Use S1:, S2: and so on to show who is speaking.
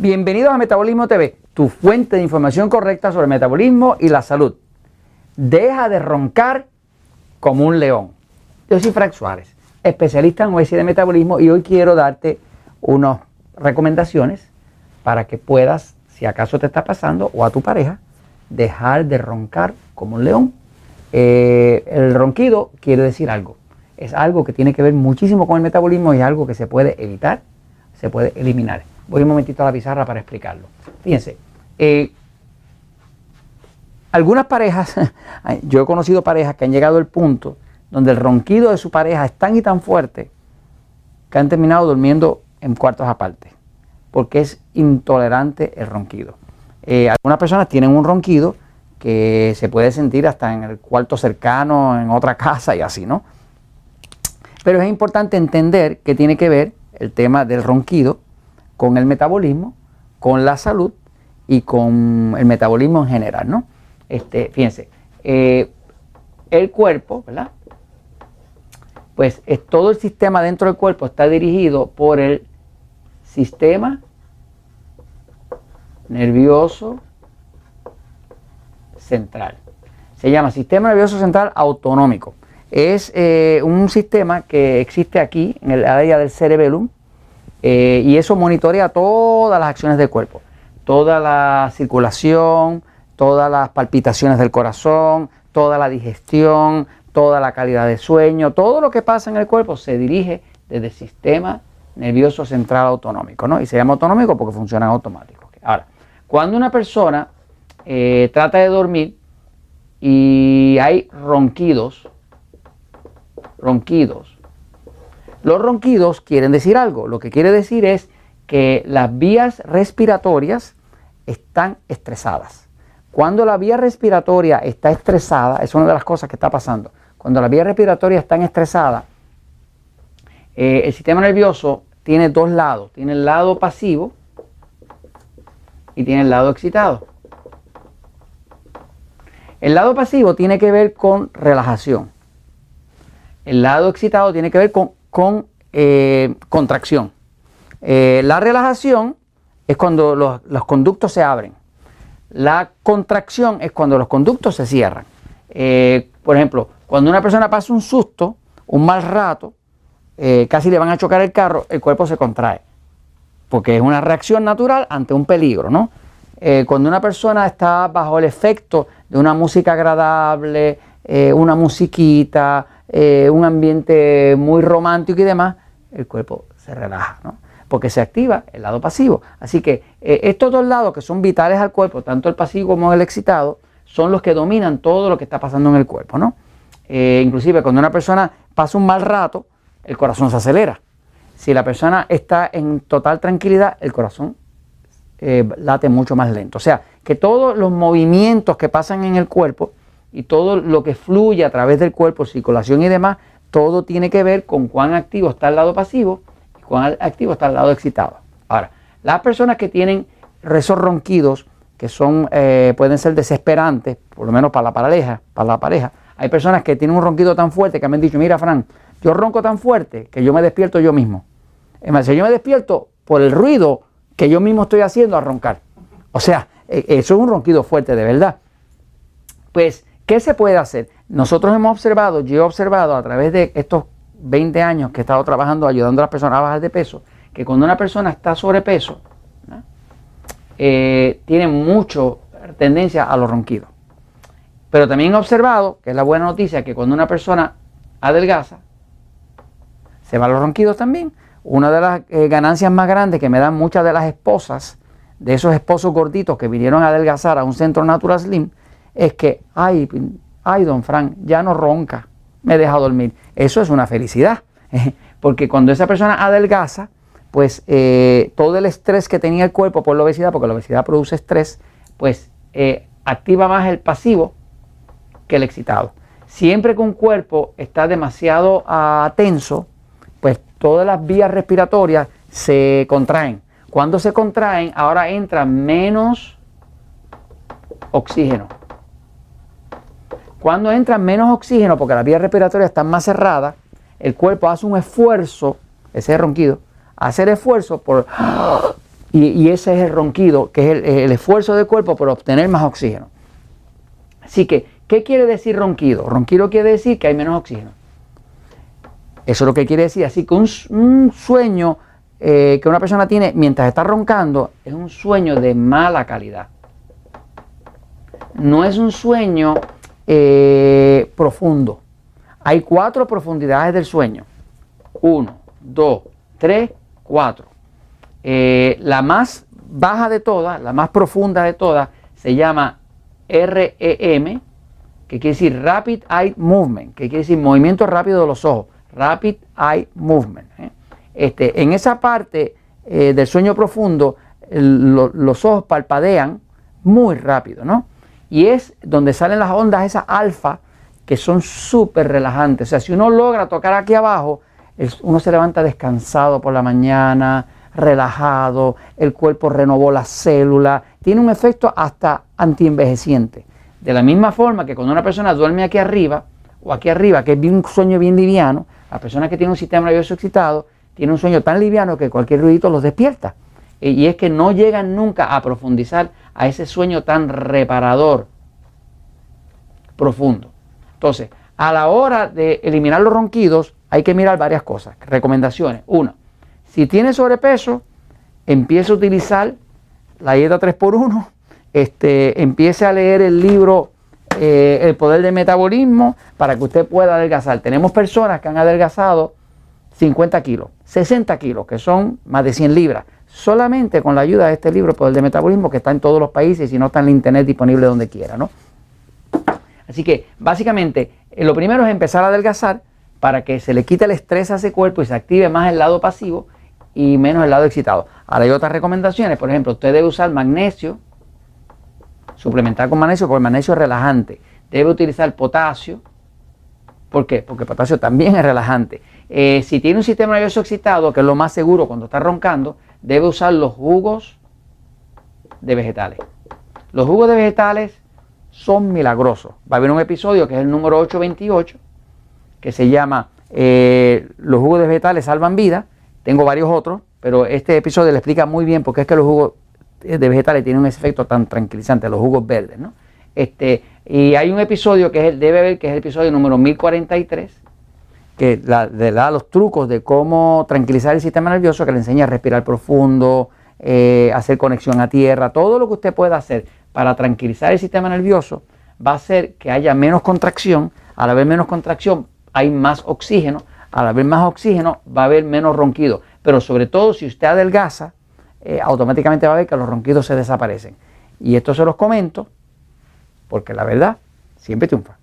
S1: Bienvenidos a Metabolismo TV, tu fuente de información correcta sobre el metabolismo y la salud. Deja de roncar como un león. Yo soy Frank Suárez, especialista en obesidad y metabolismo y hoy quiero darte unas recomendaciones para que puedas, si acaso te está pasando o a tu pareja, dejar de roncar como un león. Eh, el ronquido quiere decir algo. Es algo que tiene que ver muchísimo con el metabolismo y es algo que se puede evitar, se puede eliminar. Voy un momentito a la pizarra para explicarlo. Fíjense, eh, algunas parejas, yo he conocido parejas que han llegado al punto donde el ronquido de su pareja es tan y tan fuerte que han terminado durmiendo en cuartos aparte, porque es intolerante el ronquido. Eh, algunas personas tienen un ronquido que se puede sentir hasta en el cuarto cercano, en otra casa y así, ¿no? Pero es importante entender que tiene que ver el tema del ronquido con el metabolismo, con la salud y con el metabolismo en general, ¿no? Este, fíjense, eh, el cuerpo, ¿verdad? Pues es, todo el sistema dentro del cuerpo está dirigido por el sistema nervioso central. Se llama sistema nervioso central autonómico. Es eh, un sistema que existe aquí en el área del cerebellum, eh, y eso monitorea todas las acciones del cuerpo, toda la circulación, todas las palpitaciones del corazón, toda la digestión, toda la calidad de sueño, todo lo que pasa en el cuerpo se dirige desde el sistema nervioso central autonómico, ¿no? Y se llama autonómico porque funciona en automático. Ahora, cuando una persona eh, trata de dormir y hay ronquidos, ronquidos, los ronquidos quieren decir algo. Lo que quiere decir es que las vías respiratorias están estresadas. Cuando la vía respiratoria está estresada, es una de las cosas que está pasando. Cuando la vía respiratoria está estresada, eh, el sistema nervioso tiene dos lados. Tiene el lado pasivo y tiene el lado excitado. El lado pasivo tiene que ver con relajación. El lado excitado tiene que ver con con eh, contracción. Eh, la relajación es cuando los, conductos se abren. La contracción es cuando los conductos se cierran. Eh, por ejemplo, cuando una persona pasa un susto, un mal rato, casi le van a chocar el carro, el cuerpo se contrae. Porque es una reacción natural ante un peligro, ¿no? cuando una persona está bajo el efecto de una música agradable, una musiquita, eh, un ambiente muy romántico y demás, el cuerpo se relaja, ¿no? porque se activa el lado pasivo. Así que eh, estos dos lados que son vitales al cuerpo, tanto el pasivo como el excitado, son los que dominan todo lo que está pasando en el cuerpo. ¿no? Eh, inclusive cuando una persona pasa un mal rato, el corazón se acelera. Si la persona está en total tranquilidad, el corazón late mucho más lento. O sea, que todos los movimientos que pasan en el cuerpo y todo lo que fluye a través del cuerpo, circulación y demás, todo tiene que ver con cuán activo está el lado pasivo y cuán activo está el lado excitado. Ahora, las personas que tienen rezos ronquidos, que son, eh, pueden ser desesperantes, por lo menos para la pareja, para la pareja, hay personas que tienen un ronquido tan fuerte que me han dicho, mira Fran, yo ronco tan fuerte que yo me despierto yo mismo. Es más, yo me despierto por el ruido que yo mismo estoy haciendo a roncar. O sea, e, eso es un ronquido fuerte de verdad. Pues ¿Qué se puede hacer? Nosotros hemos observado, yo he observado a través de estos 20 años que he estado trabajando ayudando a las personas a bajar de peso, que cuando una persona está sobrepeso, eh, tiene mucho tendencia a los ronquidos. Pero también he observado, que es la buena noticia, que cuando una persona adelgaza, se van los ronquidos también. Una de las eh, ganancias más grandes que me dan muchas de las esposas, de esos esposos gorditos que vinieron a adelgazar a un centro Natural Slim, es que, ay, ay, don Frank, ya no ronca, me deja dormir. Eso es una felicidad, porque cuando esa persona adelgaza, pues eh, todo el estrés que tenía el cuerpo por la obesidad, porque la obesidad produce estrés, pues eh, activa más el pasivo que el excitado. Siempre que un cuerpo está demasiado uh, tenso, pues todas las vías respiratorias se contraen. Cuando se contraen, ahora entra menos oxígeno cuando entra menos oxígeno, porque las vías respiratorias están más cerradas, el cuerpo hace un esfuerzo, ese ronquido, hace el esfuerzo por Y, ese es el ronquido, que es el, esfuerzo del cuerpo por obtener más oxígeno. Así que, ¿qué quiere decir ronquido? Ronquido quiere decir que hay menos oxígeno. Eso es lo que quiere decir. Así que un, sueño eh, que una persona tiene mientras está roncando es un sueño de mala calidad. No es un sueño eh, profundo. Hay cuatro profundidades del sueño. Uno, dos, tres, cuatro. Eh, la más baja de todas, la más profunda de todas, se llama REM, que quiere decir Rapid Eye Movement, que quiere decir movimiento rápido de los ojos. Rapid Eye Movement. ¿eh? Este, en esa parte del sueño profundo, los ojos palpadean muy rápido, ¿no? Y es donde salen las ondas esas alfa que son súper relajantes. O sea, si uno logra tocar aquí abajo, uno se levanta descansado por la mañana, relajado, el cuerpo renovó las células, tiene un efecto hasta antienvejeciente. De la misma forma que cuando una persona duerme aquí arriba, o aquí arriba, que es un sueño bien liviano, la persona que tiene un sistema nervioso excitado, tiene un sueño tan liviano que cualquier ruidito los despierta. Y es que no llegan nunca a profundizar a ese sueño tan reparador, profundo. Entonces, a la hora de eliminar los ronquidos, hay que mirar varias cosas. Recomendaciones. Una, si tiene sobrepeso, empiece a utilizar la dieta 3x1, este, empiece a leer el libro eh, El poder del metabolismo para que usted pueda adelgazar. Tenemos personas que han adelgazado 50 kilos, 60 kilos, que son más de 100 libras, solamente con la ayuda de este libro, El poder del metabolismo, que está en todos los países y no está en internet disponible donde quiera. ¿no? Así que básicamente eh, lo primero es empezar a adelgazar para que se le quite el estrés a ese cuerpo y se active más el lado pasivo y menos el lado excitado. Ahora hay otras recomendaciones, por ejemplo, usted debe usar magnesio, suplementar con magnesio, porque el magnesio es relajante. Debe utilizar potasio, ¿por qué? Porque el potasio también es relajante. Eh, si tiene un sistema nervioso excitado, que es lo más seguro cuando está roncando, debe usar los jugos de vegetales. Los jugos de vegetales son milagrosos. Va a haber un episodio que es el número 828, que se llama eh, Los jugos de vegetales salvan vida. Tengo varios otros, pero este episodio le explica muy bien por qué es que los jugos de vegetales tienen un efecto tan tranquilizante, los jugos verdes. ¿no? Este, y hay un episodio que es el, debe ver, que es el episodio número 1043, que le da los trucos de cómo tranquilizar el sistema nervioso, que le enseña a respirar profundo, eh, hacer conexión a tierra, todo lo que usted pueda hacer para tranquilizar el sistema nervioso va a hacer que haya menos contracción. Al haber menos contracción, hay más oxígeno. Al haber más oxígeno, va a haber menos ronquido. Pero sobre todo, si usted adelgaza, eh, automáticamente va a ver que los ronquidos se desaparecen. Y esto se los comento porque la verdad siempre triunfa.